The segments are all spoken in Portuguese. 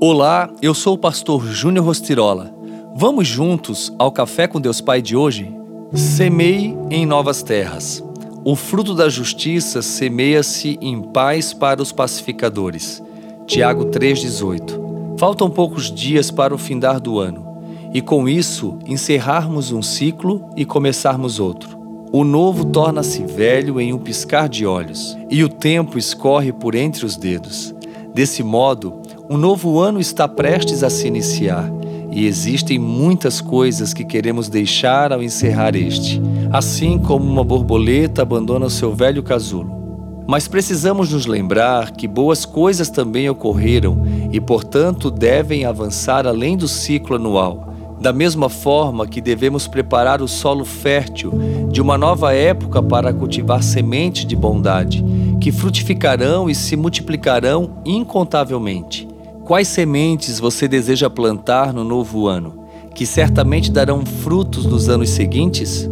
Olá, eu sou o pastor Júnior Rostirola. Vamos juntos ao Café com Deus Pai de hoje? Semeie em novas terras. O fruto da justiça semeia-se em paz para os pacificadores. Tiago 3,18. Faltam poucos dias para o findar do ano, e com isso encerrarmos um ciclo e começarmos outro. O novo torna-se velho em um piscar de olhos, e o tempo escorre por entre os dedos. Desse modo, um novo ano está prestes a se iniciar e existem muitas coisas que queremos deixar ao encerrar este, assim como uma borboleta abandona seu velho casulo. Mas precisamos nos lembrar que boas coisas também ocorreram e, portanto, devem avançar além do ciclo anual. Da mesma forma que devemos preparar o solo fértil de uma nova época para cultivar sementes de bondade, que frutificarão e se multiplicarão incontavelmente. Quais sementes você deseja plantar no novo ano, que certamente darão frutos nos anos seguintes?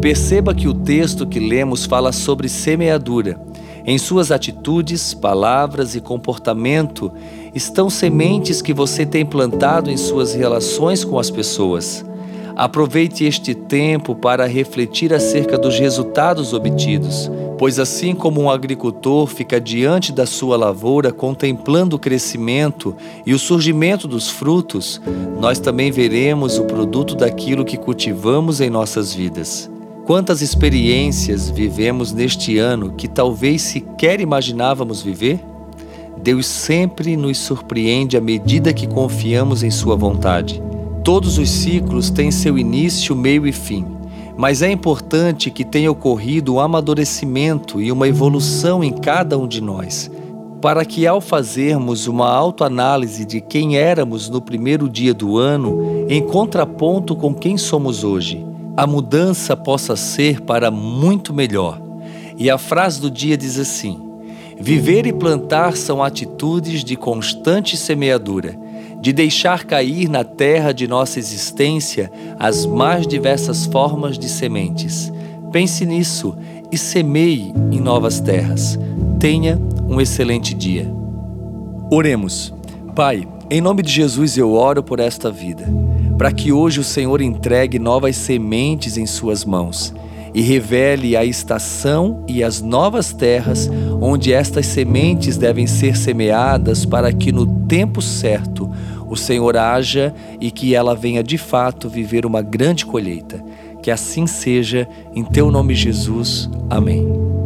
Perceba que o texto que lemos fala sobre semeadura. Em suas atitudes, palavras e comportamento estão sementes que você tem plantado em suas relações com as pessoas. Aproveite este tempo para refletir acerca dos resultados obtidos, pois assim como um agricultor fica diante da sua lavoura contemplando o crescimento e o surgimento dos frutos, nós também veremos o produto daquilo que cultivamos em nossas vidas. Quantas experiências vivemos neste ano que talvez sequer imaginávamos viver? Deus sempre nos surpreende à medida que confiamos em Sua vontade. Todos os ciclos têm seu início, meio e fim, mas é importante que tenha ocorrido um amadurecimento e uma evolução em cada um de nós, para que ao fazermos uma autoanálise de quem éramos no primeiro dia do ano, em contraponto com quem somos hoje, a mudança possa ser para muito melhor. E a frase do dia diz assim: Viver e plantar são atitudes de constante semeadura de deixar cair na terra de nossa existência as mais diversas formas de sementes. Pense nisso e semeie em novas terras. Tenha um excelente dia. Oremos. Pai, em nome de Jesus eu oro por esta vida, para que hoje o Senhor entregue novas sementes em Suas mãos e revele a estação e as novas terras onde estas sementes devem ser semeadas para que no tempo certo o Senhor haja e que ela venha de fato viver uma grande colheita. Que assim seja, em teu nome, Jesus. Amém.